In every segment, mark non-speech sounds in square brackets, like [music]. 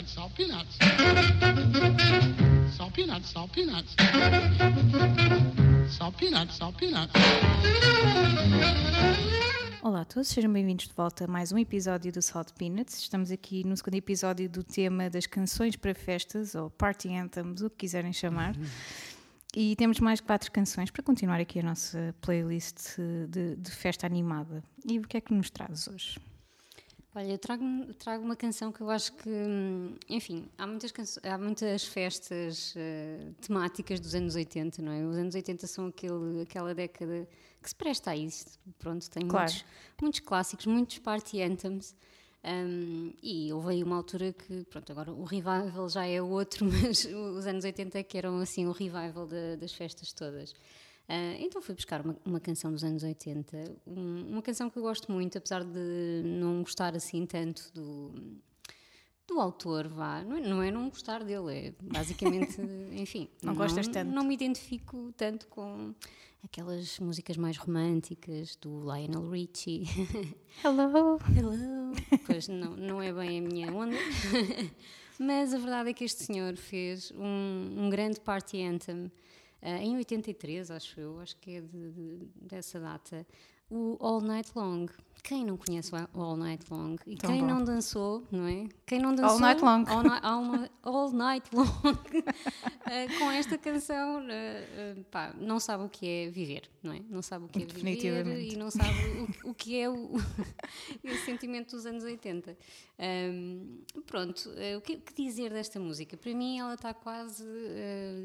peanuts, salt peanuts. Salt peanuts, salt peanuts. Salt peanuts, salt peanuts. Olá a todos, sejam bem-vindos de volta a mais um episódio do Salt Peanuts. Estamos aqui no segundo episódio do tema das canções para festas, ou party anthems, o que quiserem chamar. E temos mais quatro canções para continuar aqui a nossa playlist de, de festa animada. E o que é que nos traz hoje? Olha, eu trago, trago uma canção que eu acho que, hum, enfim, há muitas, há muitas festas uh, temáticas dos anos 80, não é? Os anos 80 são aquele, aquela década que se presta a isso. Pronto, tem claro. muitos, muitos clássicos, muitos party anthems. Um, e houve aí uma altura que, pronto, agora o revival já é outro, [laughs] mas os anos 80 é que eram assim o revival das festas todas. Uh, então fui buscar uma, uma, canção dos anos 80, um, uma canção que eu gosto muito, apesar de não gostar assim tanto do, do autor, vá. Não é, não é não gostar dele, é basicamente, [laughs] enfim. Não, não gostas tanto? Não me identifico tanto com aquelas músicas mais românticas do Lionel Richie. [laughs] Hello! Hello! Pois não, não é bem a minha onda. [laughs] Mas a verdade é que este senhor fez um, um grande party anthem em 83, acho eu, acho que é de, de, dessa data, o All Night Long. Quem não conhece o All Night Long? E Tão quem bom. não dançou, não é? Quem não dançou? All Night Long. All, all, all Night [laughs] Long. uh, com esta canção, uh, pá, não sabe o que é viver, não é? Não sabe o que é viver e não sabe o, o que é o, [laughs] o sentimento dos anos 80. Um, pronto, o que, que, dizer desta música? Para mim ela está quase,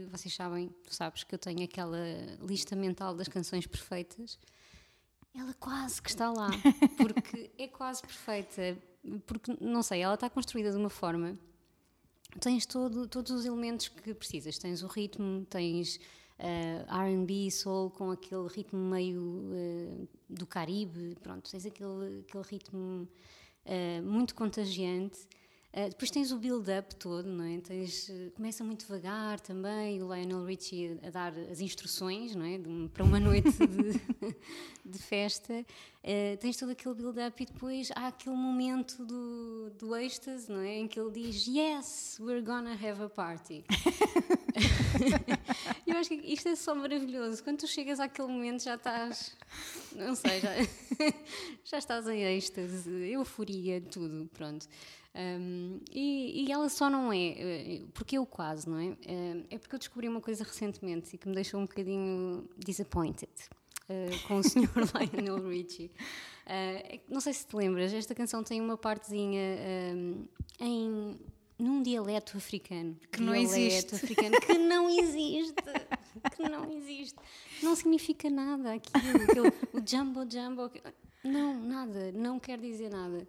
vocês sabem, tu sabes que eu tenho aquela lista mental das canções perfeitas ela quase que está lá, [laughs] porque é quase perfeita, porque não sei, ela está construída de uma forma. Tens todo, todos os elementos que precisas. Tens o ritmo, tens uh, RB, soul, com aquele ritmo meio uh, do Caribe, pronto, tens aquele, aquele ritmo uh, muito contagiante. Uh, depois tens o build-up todo, não é? Tens, uh, começa muito devagar também, o Lionel Richie a, a dar as instruções, não é? De, para uma noite de, [laughs] de festa. Uh, tens todo aquele build-up e depois há aquele momento do, do êxtase, não é? Em que ele diz, yes, we're gonna have a party. [laughs] Eu acho que isto é só maravilhoso. Quando tu chegas àquele momento já estás, não sei, já, [laughs] já estás em êxtase, euforia, tudo, pronto. Um, e, e, ela só não é, eh, porque eu quase, não é? É porque eu descobri uma coisa recentemente e que me deixou um bocadinho disappointed uh, com o [laughs] Sr. Lionel Richie. Uh, não sei se te lembras, esta canção tem uma partezinha um, em num dialeto africano. Que não existe. africano que não existe. que não existe. Não significa nada aquilo. aquilo o jumbo jumbo. Não, nada. Não quer dizer nada.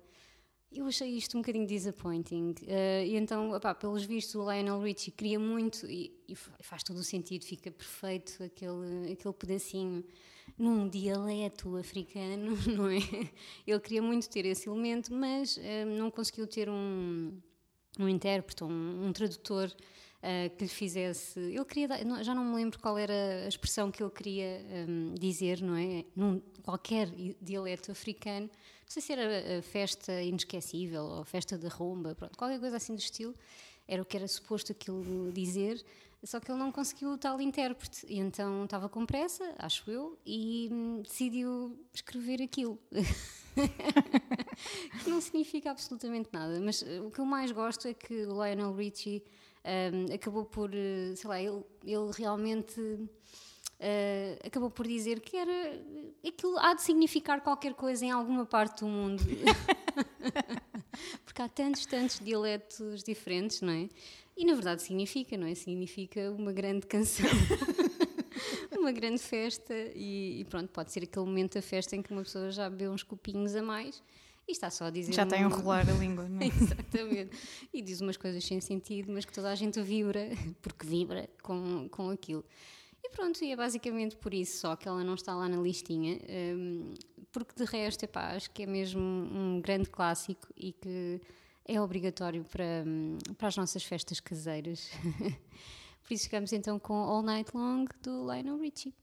Eu achei isto um bocadinho disappointing. Uh, e então, opá, pelos vistos, o Lionel Richie queria muito, e, e, faz todo o sentido, fica perfeito aquele, aquele pedacinho num dialeto africano, [laughs] não é? Ele queria muito ter esse elemento, mas uh, não conseguiu ter um, um intérprete, um, um tradutor uh, que lhe fizesse. Ele queria, já não me lembro qual era a expressão que ele queria um, dizer, não é? Num qualquer dialeto africano não sei se era a festa inesquecível ou festa da rumba, pronto, qualquer coisa assim do estilo, era o que era suposto aquilo dizer, só que ele não conseguiu o tal intérprete, e então estava com pressa, acho eu, e hum, decidiu escrever aquilo. [laughs] que não significa absolutamente nada, mas eh, o que eu mais gosto é que o Lionel Richie um, acabou por, eh, sei lá, ele, ele realmente Uh, acabou por dizer que era aquilo há de significar qualquer coisa em alguma parte do mundo. [laughs] Porque há tantos, tantos dialetos diferentes, não é? E na verdade significa, não é? Significa uma grande canção. [laughs] uma grande festa e, e, pronto, pode ser aquele momento da festa em que uma pessoa já bebeu uns copinhos a mais e está só a dizer. Já tem a enrolar a língua, [laughs] não é? Exatamente. E diz umas coisas sem sentido, mas que toda a gente vibra, porque vibra com, com aquilo. Pronto, e é basicamente por isso só que ela não está lá na listinha, um, porque de resto, epá, acho que é mesmo um grande clássico e que é obrigatório para, hum, para as nossas festas caseiras. [laughs] por isso ficamos então com All Night Long do Lionel Richie.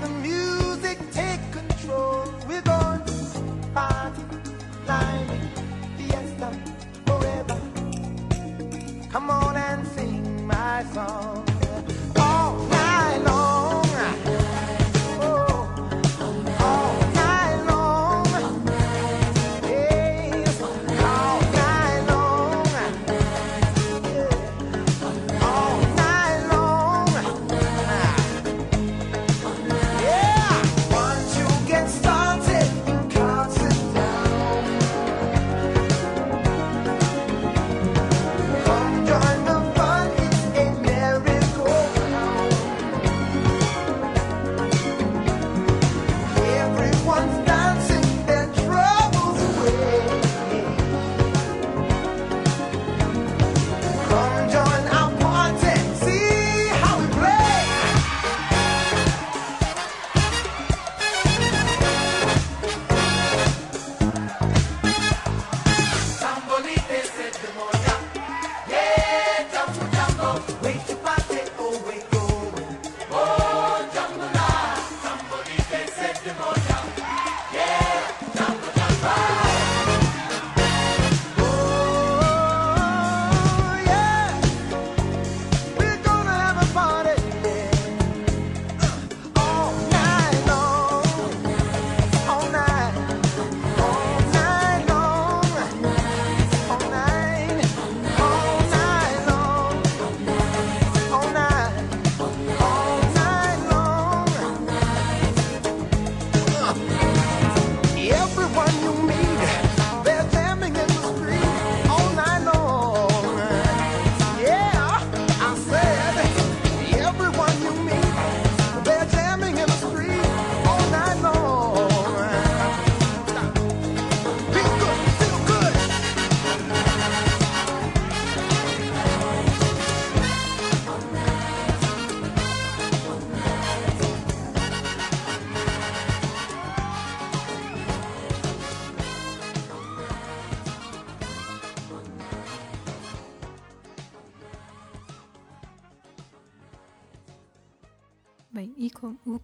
Let the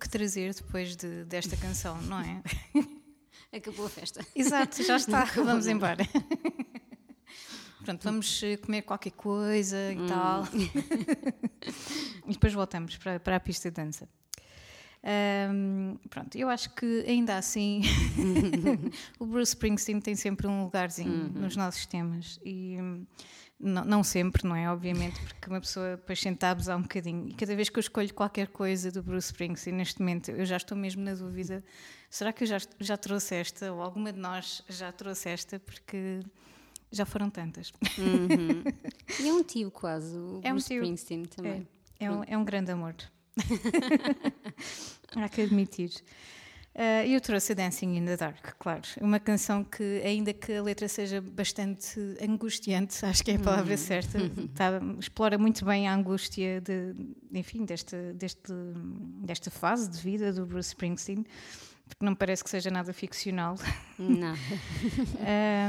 que trazer depois de- desta canção, não é? [laughs] Acabou a festa. Exato, já está, Nunca vamos embora. [laughs] Pronto, vamos eh, comer qualquer coisa e tal. [laughs] e depois voltamos para, para a pista de dança. Ahm, pronto, eu acho que ainda assim o Bruce Springsteen tem sempre um lugarzinho nos nossos temas e hum, não, não sempre, não é? Obviamente, porque uma pessoa depois senta a abusar um bocadinho. E cada vez que eu escolho qualquer coisa do Bruce Springsteen, neste momento, eu já estou mesmo na dúvida: será que eu já, já trouxe esta? Ou alguma de nós já trouxe esta? Porque já foram tantas. [laughs] E é um tio quase, o É um Bruce tio. Springsteen também. É, é um, é um grande amor. [laughs] Há que admitir. Ah, eu trouxe a Dancing in the Dark, claro. Uma canção que, ainda que a letra seja bastante angustiante, [laughs] acho que é a palavra certa, [laughs] tá- explora muito bem a angústia de, enfim, desta, deste, desta fase de vida do Bruce Springsteen, porque não parece que seja nada ficcional. Não. [laughs]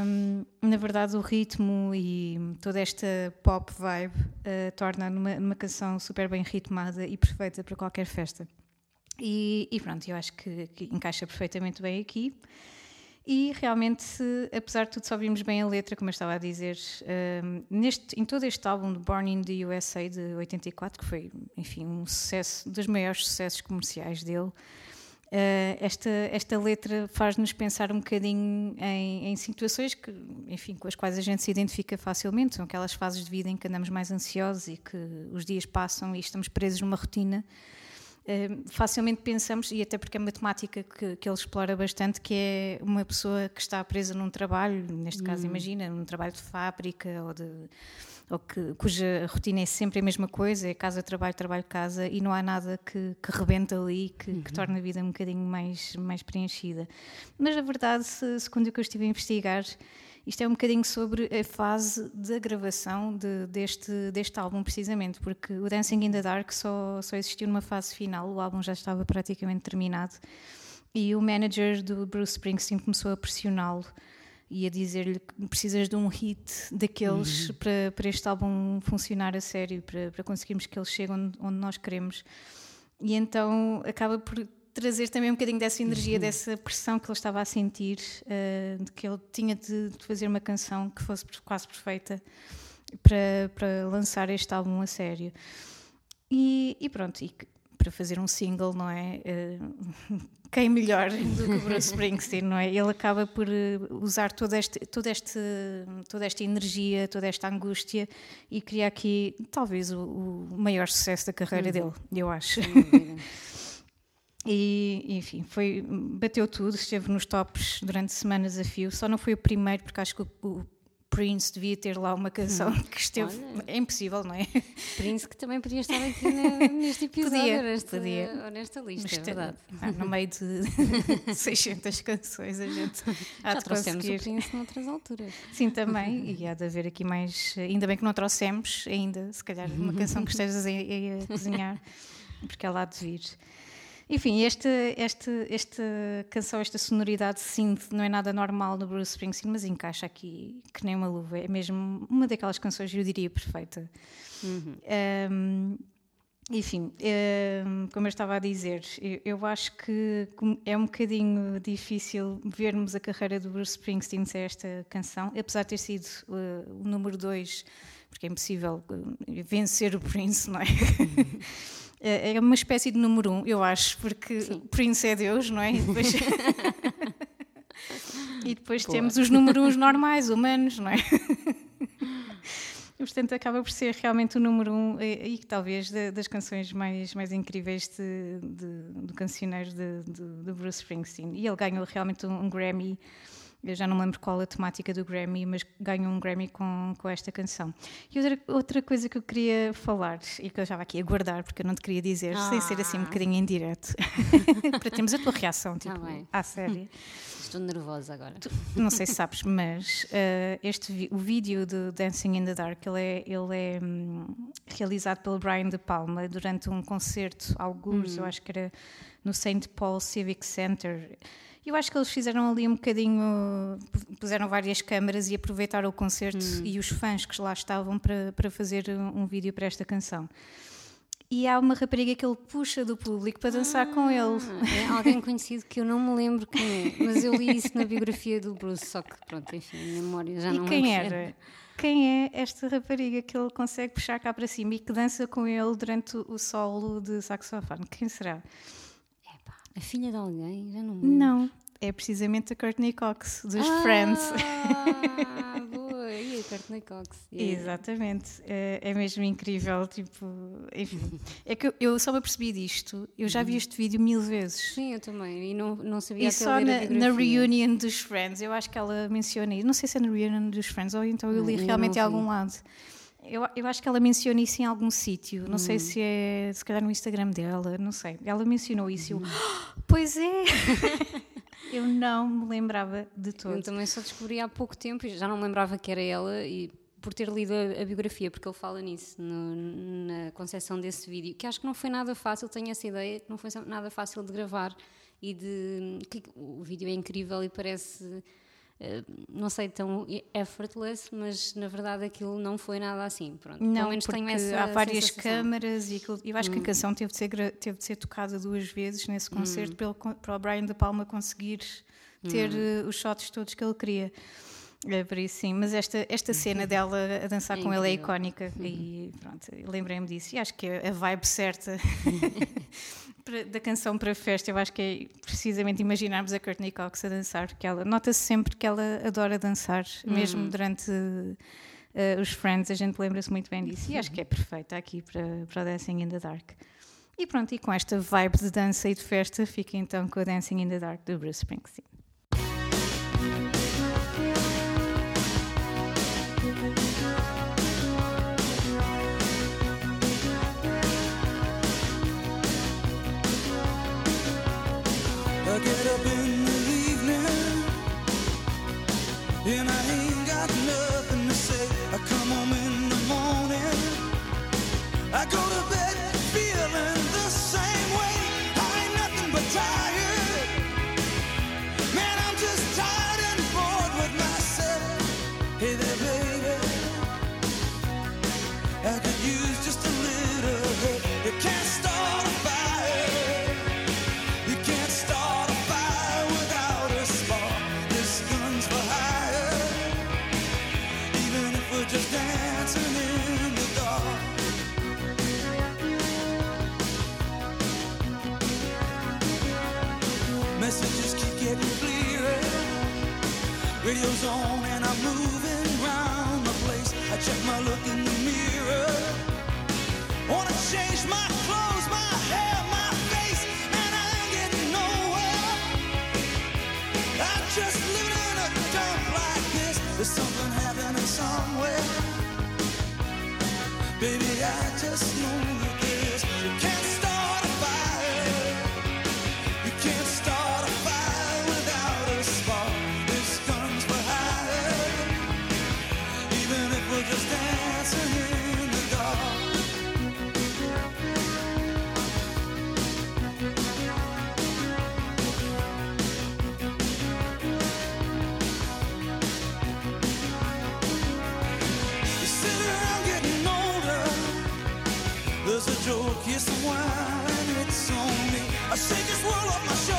Um, na verdade, o ritmo e toda esta pop vibe uh, torna numa, numa canção super bem ritmada e perfeita para qualquer festa. E, e pronto, eu acho que, que encaixa perfeitamente bem aqui. E realmente, apesar de tudo, só vimos bem a letra, como eu estava a dizer, um, neste, em todo este álbum de Born in the USA de 84, que foi, enfim, um sucesso, dos maiores sucessos comerciais dele, Uh, esta, esta letra faz-nos pensar um bocadinho em, em, situações que, enfim, com as quais a gente se identifica facilmente, são aquelas fases de vida em que andamos mais ansiosos e que os dias passam e estamos presos numa rotina. Uh, facilmente pensamos, e até porque é uma temática que, que ele explora bastante, que é uma pessoa que está presa num trabalho, neste caso, hum. imagina, num trabalho de fábrica ou de ou que, cuja rotina é sempre a mesma coisa, é casa, trabalho, trabalho, casa, e não há nada que, que rebente ali, que, uhum. que torne a vida um bocadinho mais, mais preenchida. Mas a verdade, segundo o que eu estive a investigar, isto é um bocadinho sobre a fase da gravação de, deste, deste álbum, precisamente, porque o Dancing in the Dark só, só existiu numa fase final, o álbum já estava praticamente terminado, e o manager do Bruce Springsteen começou a pressioná-lo e a dizer-lhe que precisas de um hit daqueles uhum. para, para este álbum funcionar a sério, para, para conseguirmos que ele chegue onde, onde nós queremos. E então acaba por trazer também um bocadinho dessa energia, uhum. dessa pressão que ele estava a sentir, uh, de que ele tinha de, de, fazer uma canção que fosse quase perfeita para, para lançar este álbum a sério. E, e pronto, e para fazer um single, não é? Uh, [laughs] quem melhor do que Bruce [laughs] Springsteen, não é? Ele acaba por eh, usar toda, este, toda, este, toda esta energia, toda esta angústia e criar aqui talvez o, o maior sucesso da carreira uhum. dele, eu acho. [laughs] E, enfim, foi, bateu tudo, esteve nos tops durante semanas a fio. Só não foi o primeiro, porque acho que o, o Prince devia ter lá uma canção hum. [laughs] que esteve. Olha, é impossível, não é? Prince que também podia estar aqui [laughs] neste episódio, podia, nesta, podia. nesta lista, é verdade. Ah, no meio de [laughs] 600 canções, a gente há Já trouxemos conseguir. o Prince noutras alturas. Sim, também, e há de haver aqui mais. Ainda bem que não trouxemos ainda, se calhar, uma canção que estejas a, a cozinhar, porque ela há de vir. Enfim, esta, esta, esta canção, esta sonoridade synth não é nada normal no Bruce Springsteen, mas encaixa aqui que nem uma luva. É mesmo uma daquelas canções, eu diria, perfeita. Uhum. Um, enfim, um, como eu estava a dizer, eu, eu, acho que é um bocadinho difícil vermos a carreira do Bruce Springsteen sem esta canção, apesar de ter sido uh, o número 2, porque é impossível uh, vencer o Prince, não é? [laughs] É, é uma espécie de número um, eu acho, porque Sim. Prince é Deus, não é? E depois, [laughs] e depois temos os números uns normais, humanos, não é? Portanto, acaba por ser realmente o número um e, e talvez de, das canções mais, mais incríveis de, de, do cancioneiro de, de, Bruce Springsteen. E ele ganhou realmente um, um Grammy eu já não me lembro qual a temática do Grammy, mas ganhou um Grammy com, com esta canção. E outra, outra coisa que eu queria falar, e que eu estava aqui a guardar, porque eu não te queria dizer, ah. sem ser assim um ah. bocadinho em direto, [laughs] para termos a tua reação, tá tipo, ah, à série. Estou nervosa agora. Tu, não sei se sabes, mas uh, este, o vídeo do Dancing in the Dark, ele é, ele é um, realizado pelo Brian De Palma durante um concerto, alguns, hum. eu acho que era no St. Paul Civic Center. Eu acho que eles fizeram ali um bocadinho, puseram várias câmaras e aproveitaram o concerto hum. e os fãs que lá estavam para, para fazer um, vídeo para esta canção e há uma rapariga que ele puxa do público para dançar ah, com ele. É alguém conhecido que eu não me lembro quem é, mas eu li isso na biografia do Bruce, só que pronto, enfim, a memória já e não quem era? Quem é esta rapariga que ele consegue puxar cá para cima e que dança com ele durante o solo de saxofone? Quem será? A filha de alguém? Já não me lembro. Não, é precisamente a Courtney Cox, dos ah, Friends. Ah, boa! [laughs] E a Courtney Cox. Yeah. Exatamente. É, é, mesmo incrível. Tipo, enfim. É que eu, eu só me apercebi disto. Eu já vi uhum. este vídeo mil vezes. Sim, eu também. E não, não sabia E só na, na reunion dos Friends, eu acho que ela menciona isso. Não sei se é na reunion dos Friends ou então eu li realmente em algum lado. Eu, eu acho que ela menciona isso em algum sítio. Não hum. sei se é, se calhar no Instagram dela, não sei. Ela mencionou isso. Hum. Eu, oh, pois é! [laughs] eu não me lembrava de todo. Eu também só descobri há pouco tempo e já não me lembrava que era ela e por ter lido a, a biografia, porque ele fala nisso no, na concepção desse vídeo, que acho que não foi nada fácil, tenho essa ideia, que não foi nada fácil de gravar e de que o vídeo é incrível e parece eh, não sei, tão é effortless, mas na verdade aquilo não foi nada assim. Pronto. Não, menos porque tenho essa há várias sensação. câmaras e aquilo, eu acho hum. que a hum. canção teve de, ser, teve de ser tocada duas vezes nesse hum. concerto hum. pelo, para o Brian De Palma conseguir ter hum. Eh, os shots todos que ele queria. É por isso, sim. Mas esta, esta cena dela a dançar é com incrível. ele é icónica. Uhum. E pronto, lembrei-me disso. E acho que é a vibe certa [laughs] da canção para a festa, eu acho que é precisamente imaginarmos a Courtney Cox a dançar, porque ela nota-se sempre que ela adora dançar, mesmo uhum. durante uh, os Friends, a gente lembra-se muito bem disso, e acho que é perfeita aqui para, para Dancing in the Dark. E pronto, e com esta vibe de dança e de festa, fica então com a Dancing in the Dark do Bruce Springsteen. joke is why it's on me. I shake this world off my shoulders.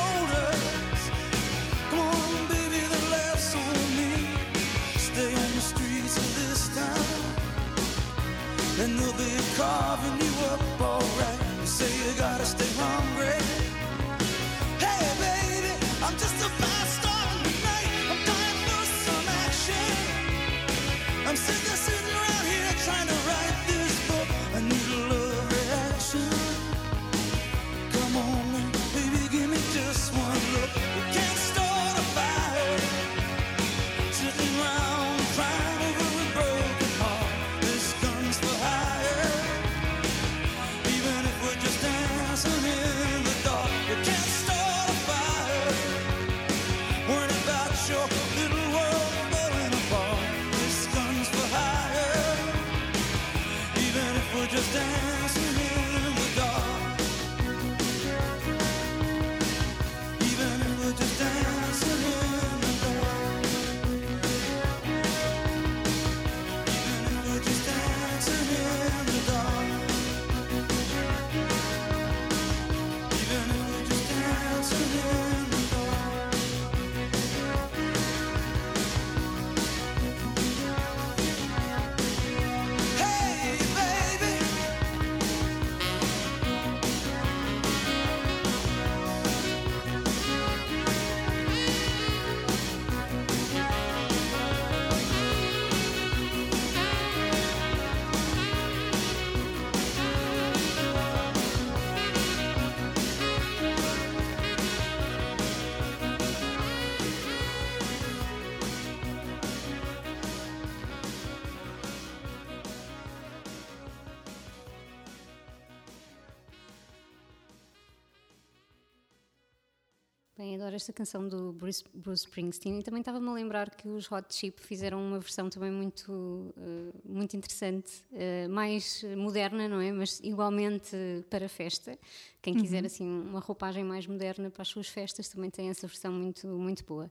esta canção do Bruce, Bruce Springsteen e também estava-me a lembrar que os Hot Chip fizeram uma versão também muito, uh, muito interessante, uh, mais moderna, não é? Mas igualmente para festa. Quem quiser uhum. assim uma roupagem mais moderna para as suas festas também tem essa versão muito, muito boa.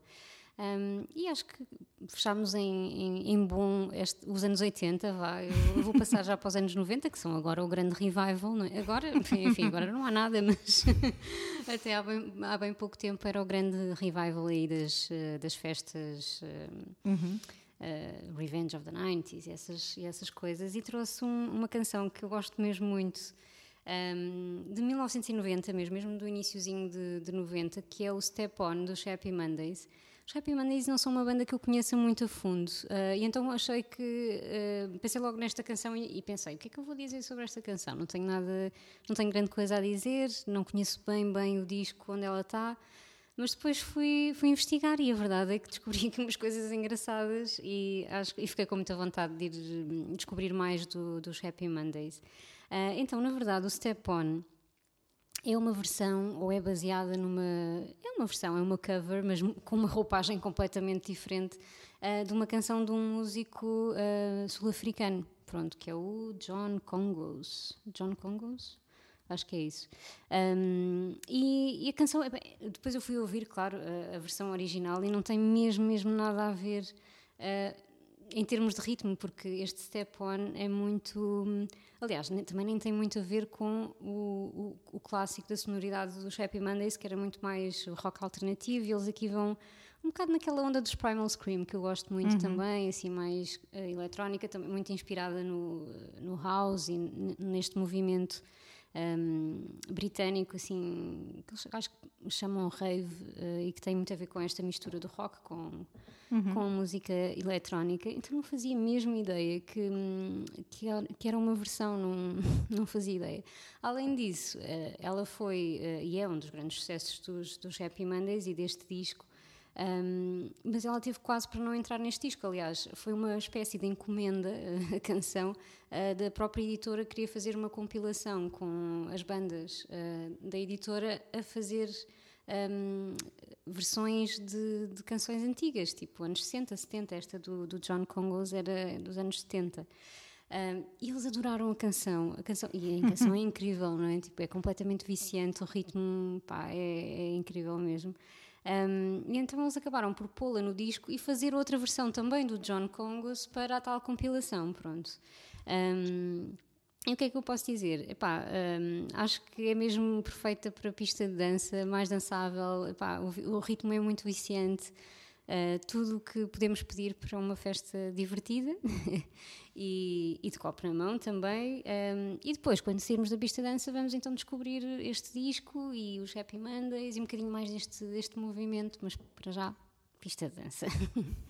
Um, e acho que fechámos em, em, em bom este, os anos 80, vá. Eu vou passar já para os anos 90, que são agora o grande revival, não é? Agora, enfim, agora não há nada, mas [laughs] até há bem, há bem pouco tempo era o grande revival aí das, das festas. Uhum. Uh, Revenge of the 90s e essas, e essas coisas, e trouxe um, uma canção que eu gosto mesmo muito, um, de 1990 mesmo, mesmo do iníciozinho de, de 90, que é o Step On dos Happy Mondays. Os Happy Mondays não são uma banda que eu conheça muito a fundo, uh, e então achei que uh, pensei logo nesta canção e, e, pensei o que é que eu vou dizer sobre esta canção? Não tenho nada, não tenho grande coisa a dizer, não conheço bem bem o disco onde ela está. Mas depois fui, fui investigar e a verdade é que descobri [laughs] aqui umas coisas engraçadas e, acho, e fiquei com muita vontade de ir hum, descobrir mais do, dos Happy Mondays. Uh, então, na verdade, o Step On é uma versão ou é baseada numa. É uma versão, é uma cover, mas com uma roupagem completamente diferente uh, de uma canção de um músico uh, sul-africano, pronto, que é o John Congos. John Congos? acho que é isso. Um, e, e, a canção, depois eu fui ouvir, claro, a, a, versão original e não tem mesmo, mesmo nada a ver uh, em termos de ritmo, porque este Step On é muito. Aliás, também nem tem muito a ver com o, o, o, clássico da sonoridade dos Happy Mondays, que era muito mais rock alternativo, e eles aqui vão um bocado naquela onda dos Primal Scream, que eu gosto muito uhum. também, assim, mais uh, eletrónica, também muito inspirada no, no house e neste movimento um, britânico, assim, que eles acho que chamam rave uh, e que tem muito a ver com esta mistura do rock com, uhum. com a música eletrónica. Então não fazia mesmo ideia que, que, que era uma versão, não, [laughs] não fazia ideia. Além disso, uh, ela foi uh, e é um dos grandes sucessos dos, dos Happy Mondays e deste disco. Um, mas ela teve quase para não entrar neste disco. Aliás, foi uma espécie de encomenda [laughs] a canção uh, da própria editora. Queria fazer uma compilação com as bandas uh, da editora a fazer um, versões de, de, canções antigas, tipo anos 60, 70. Esta do, do John Congos era dos anos 70. Um, e eles adoraram a canção, a canção e a [laughs] canção é incrível, não é? Tipo, é completamente viciante, o ritmo pá, é, é incrível mesmo. Um, e então eles acabaram por pô-la no disco e fazer outra versão também do John Congos para a tal compilação, pronto. Um, e o que é que eu posso dizer? Epá, um, acho que é mesmo perfeita para pista de dança, mais dançável, epá, o, o ritmo é muito viciante. Uh, tudo o que podemos pedir para uma festa divertida [laughs] e, e, de copo na mão também. Um, e depois, quando sairmos da pista de dança, vamos então descobrir este disco e os Happy Mondays e um bocadinho mais deste, deste movimento, mas para já, pista de dança. [laughs]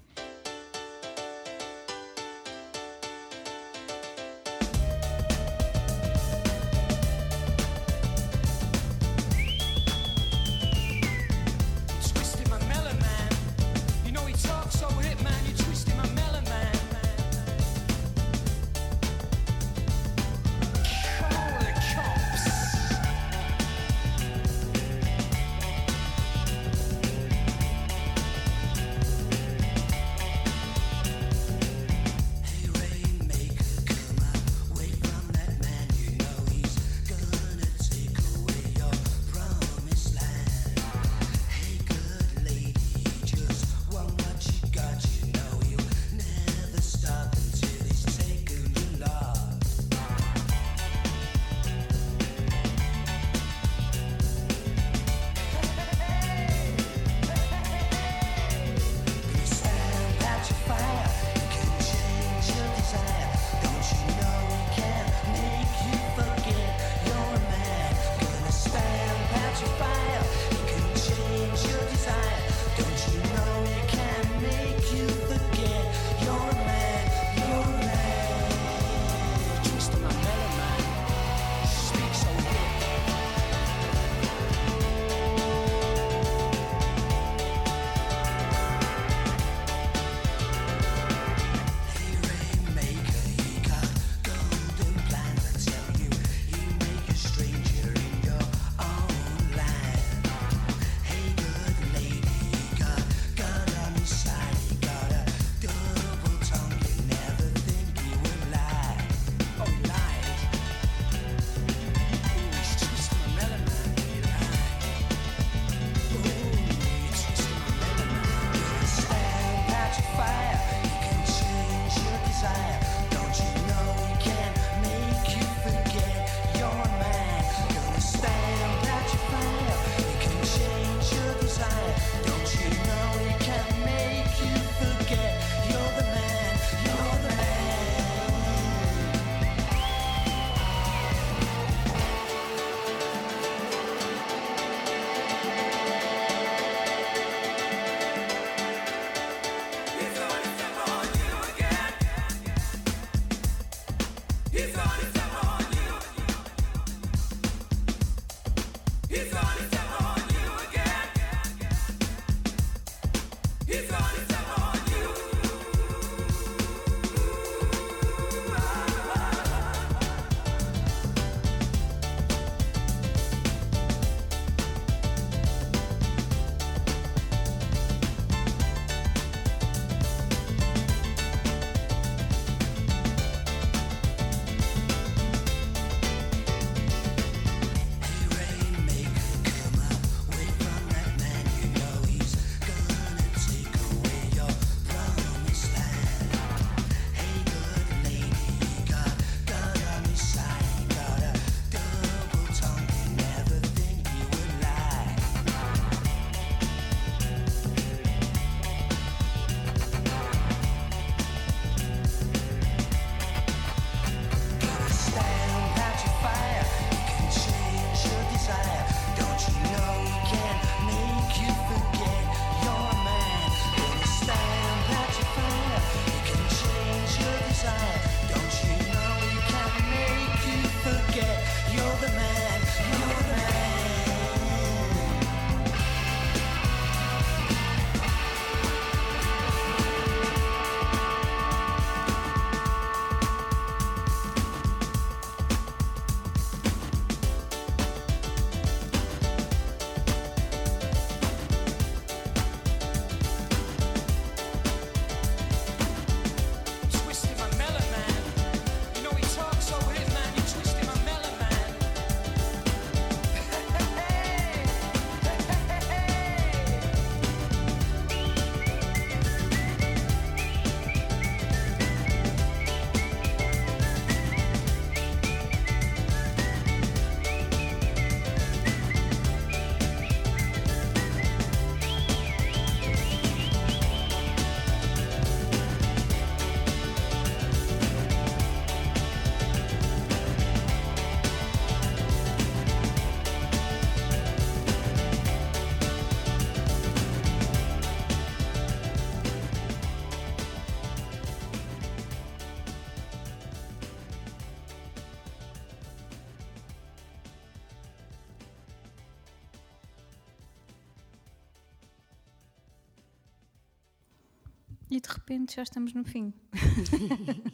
repente já estamos no fim. [laughs]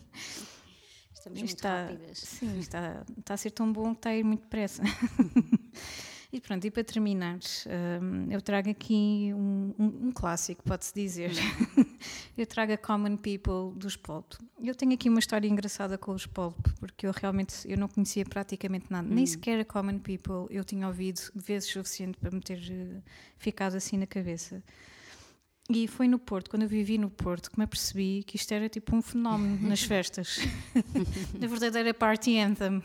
estamos muito está, rápidas. Sim, está, está a ser tão bom que está a ir muito depressa. [laughs] e pronto, e para terminar, um, eu trago aqui um, um, um clássico, pode-se dizer. [laughs] eu trago a Common People dos Pulp. Eu tenho aqui uma história engraçada com os Pulp, porque eu realmente eu não conhecia praticamente nada, hum. nem sequer a Common People eu tinha ouvido vezes suficiente para me ter uh, ficado assim na cabeça. E foi no Porto, quando eu vivi no Porto, que me apercebi que isto era tipo um fenómeno nas [laughs] festas. [laughs] Na verdadeira party anthem,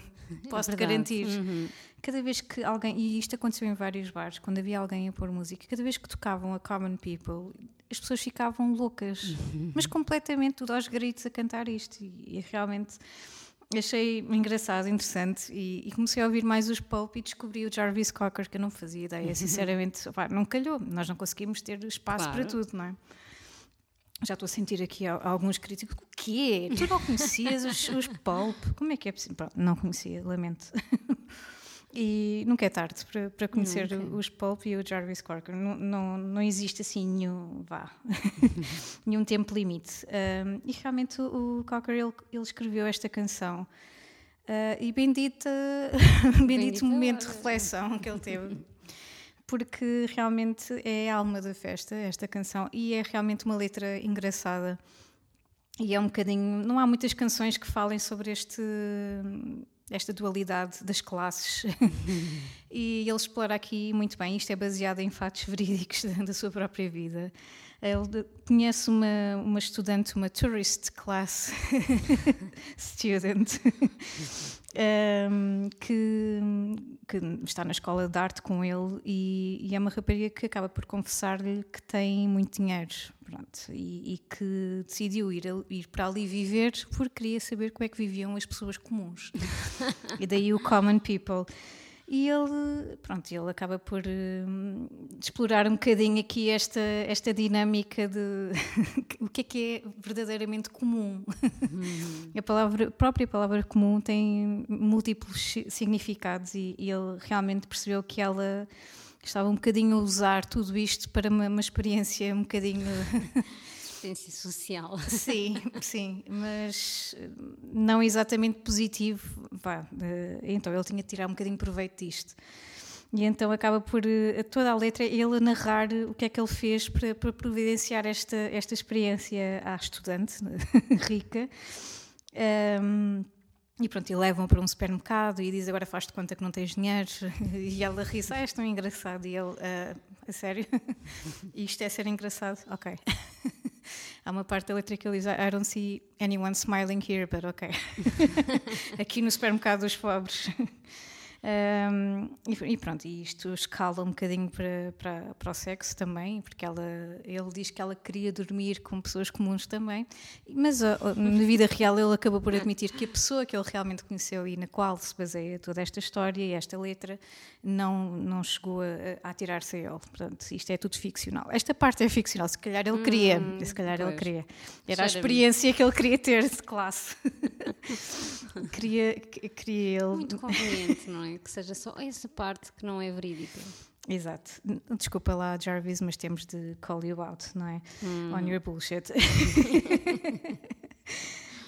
posso-te é garantir. Uhum. Cada vez que alguém, e isto aconteceu em vários bares, quando havia alguém a pôr música, cada vez que tocavam a Common People, as pessoas ficavam loucas, uhum. mas completamente tudo aos gritos a cantar isto. E, e realmente achei engraçado, interessante e, e, comecei a ouvir mais os Pulp e descobri o Jarvis Cocker que eu não fazia ideia, sinceramente, [laughs] não calhou, nós não conseguimos ter espaço claro. para tudo, não é? Já estou a sentir aqui alguns críticos, o quê? Tu não conhecias os, os Pulp? Como é que é possível? Pronto, não conhecia, lamento. [laughs] E nunca é tarde para, para conhecer os Pulp e o Jarvis Cocker. Não, não, não existe assim nenhum, vá, [laughs] nenhum tempo limite. Um, e realmente o, o Cocker ele, ele, escreveu esta canção. Uh, e bendita, [laughs] bendito momento de reflexão que ele teve. [laughs] Porque realmente é a alma da festa, esta canção, e é realmente uma letra engraçada. E é um bocadinho. Não há muitas canções que falem sobre este esta dualidade das classes. [laughs] e ele explora aqui muito bem. Isto é baseado em fatos verídicos [laughs] da sua própria vida. Ele conhece uma, uma estudante, uma tourist class [laughs] student, um, que, que, está na escola de arte com ele e, e é uma rapariga que acaba por confessar-lhe que tem muito dinheiro pronto, e, e, que decidiu ir, ir para ali viver porque queria saber como é que viviam as pessoas comuns. [laughs] e daí o Common People. E ele, pronto, ele acaba por uh, explorar um bocadinho aqui esta, esta dinâmica de [laughs] o que é que é verdadeiramente comum. Uhum. [laughs] a, palavra, a própria palavra comum tem múltiplos significados e, e ele realmente percebeu que ela estava um bocadinho a usar tudo isto para uma, uma experiência um bocadinho [laughs] assistência social. Sim, sim, mas eh, não exatamente positivo. Vá, então ele tinha de tirar um bocadinho proveito disto. E então acaba por eh, toda a letra ele a narrar o que é que ele fez para, para providenciar esta, esta experiência à estudante [laughs] rica. Um, e pronto, e levam para um supermercado e diz agora faz de conta que não tens dinheiro. [laughs] E ela ri ah, és tão engraçado. E ele, ah, a sério? [laughs] Isto é ser engraçado? Ok. [laughs] Há uma parte da letra que diz: I don't see anyone smiling here, but ok. [laughs] Aqui no supermercado dos pobres. [laughs] Um, e, e, pronto, e isto escala um bocadinho para, para, para o sexo também, porque ela, ele diz que ela queria dormir com pessoas comuns também, mas na vida real ele acabou por admitir que a pessoa que ele realmente conheceu e na qual se baseia toda esta história e esta letra não, não chegou a, a atirar-se a ele. Portanto, isto é tudo ficcional. Esta parte é ficcional, se calhar ele queria, hum, se calhar pois. ele queria. Era a experiência que ele queria ter de classe. [laughs] queria, queria ele. Muito conveniente, não é? Que seja só essa parte que não é verídica. Exato. Desculpa lá, Jarvis, mas temos de call you out, não é? Hum. On your bullshit. [laughs]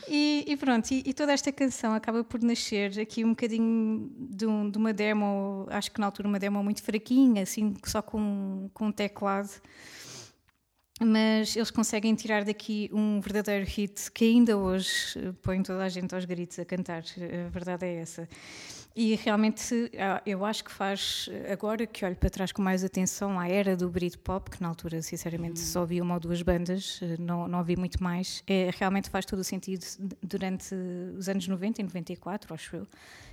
E, e, pronto, e, e, toda esta canção acaba por nascer aqui um bocadinho de, um, de, uma demo, acho que na altura uma demo muito fraquinha, assim, só com, com um teclado. Mas eles conseguem tirar daqui um verdadeiro hit que ainda hoje põe toda a gente aos gritos a cantar. A verdade é essa. E realmente ah, eu acho que faz, agora que olho para trás com mais atenção à era do Britpop, que na altura sinceramente uhum. só vi uma ou duas bandas, eh, não, não ouvi muito mais, é, realmente faz todo o sentido durante os anos 90 e 94, acho eu,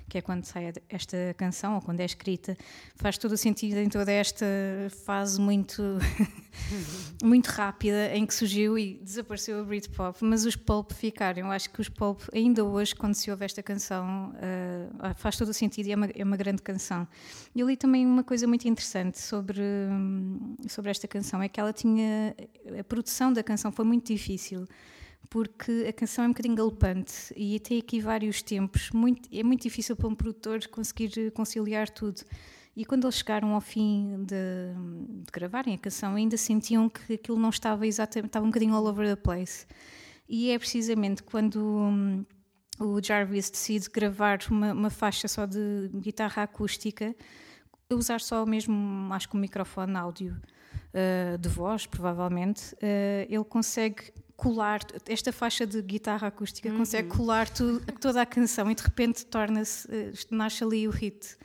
que é quando sai esta canção, ou quando é escrita, faz todo o sentido em toda esta fase muito, [laughs] muito rápida em que surgiu e desapareceu o Britpop, mas os Pulp ficaram. Eu acho que os Pulp, ainda hoje, quando se ouve esta canção, uh, faz todo o sentido e é uma, é uma grande canção. Eu li também uma coisa muito interessante sobre, sobre esta canção, é que ela tinha, a produção da canção foi muito difícil porque a canção é um bocadinho galopante e tem aqui vários tempos. Muito, é muito difícil para um produtor conseguir conciliar tudo. E quando eles chegaram ao fim de, de gravarem a canção, ainda sentiam que aquilo não estava exatamente, estava um bocadinho all over the place. E é precisamente quando hum, o Jarvis decide gravar uma, uma faixa só de guitarra acústica, usar só mesmo, acho que um microfone áudio uh, de voz, provavelmente, uh, ele consegue colar esta faixa de guitarra acústica uhum. consegue colar toda a canção e de repente torna-se eh, nasce ali o hit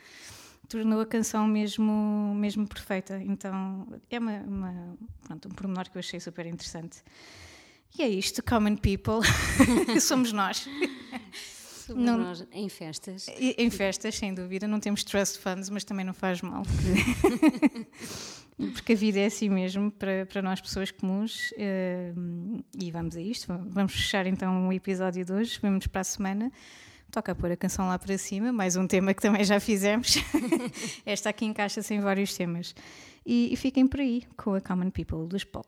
tornou a canção mesmo mesmo perfeita então é uma, uma pronto, um pormenor que eu achei super interessante e é isto common people [laughs] somos nós Somos não, nós em festas. Em festas, sem dúvida. Não temos trust funds, mas também não faz mal. [laughs] porque a vida é assim mesmo para, para nós, pessoas comuns. Uh, e vamos a isto. Vamos fechar então o episódio de hoje. Vamos para a semana. Toca a pôr a canção lá para cima, mais um tema que também já fizemos. [laughs] Esta aqui encaixa-se em vários temas. E, e fiquem por aí com a Common People dos Pop.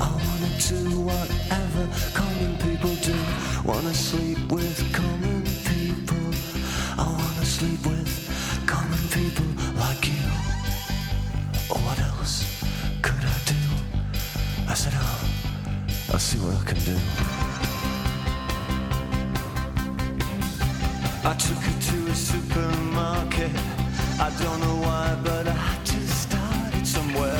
I wanna do whatever common people do. Wanna sleep with common people. I wanna sleep with common people like you. Or what else could I do? I said, oh, I'll see what I can do. I took her to a supermarket. I don't know why, but I just started somewhere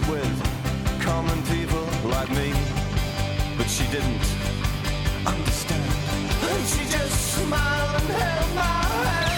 common people like me. But she didn't understand. And she just smiled and held my hand.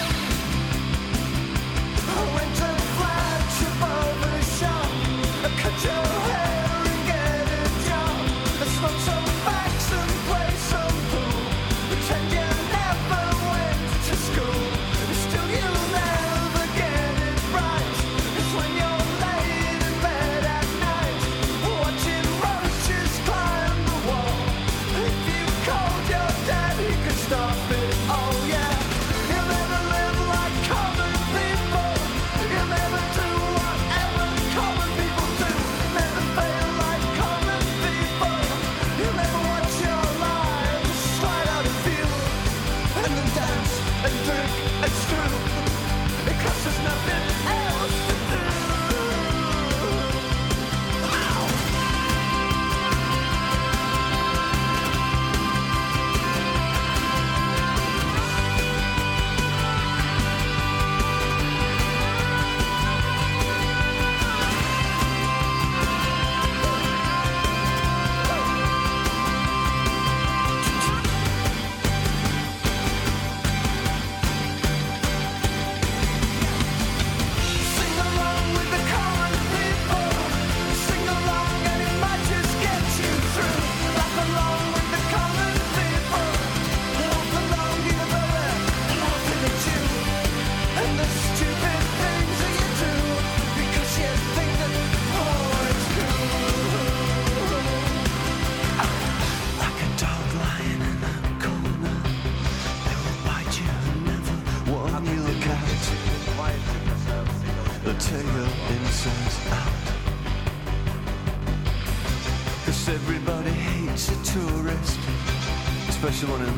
Especially one who,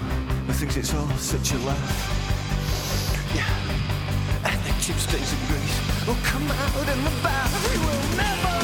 who thinks it's all such a laugh. Yeah. And the chipsticks and grease will come out in the bath. We will never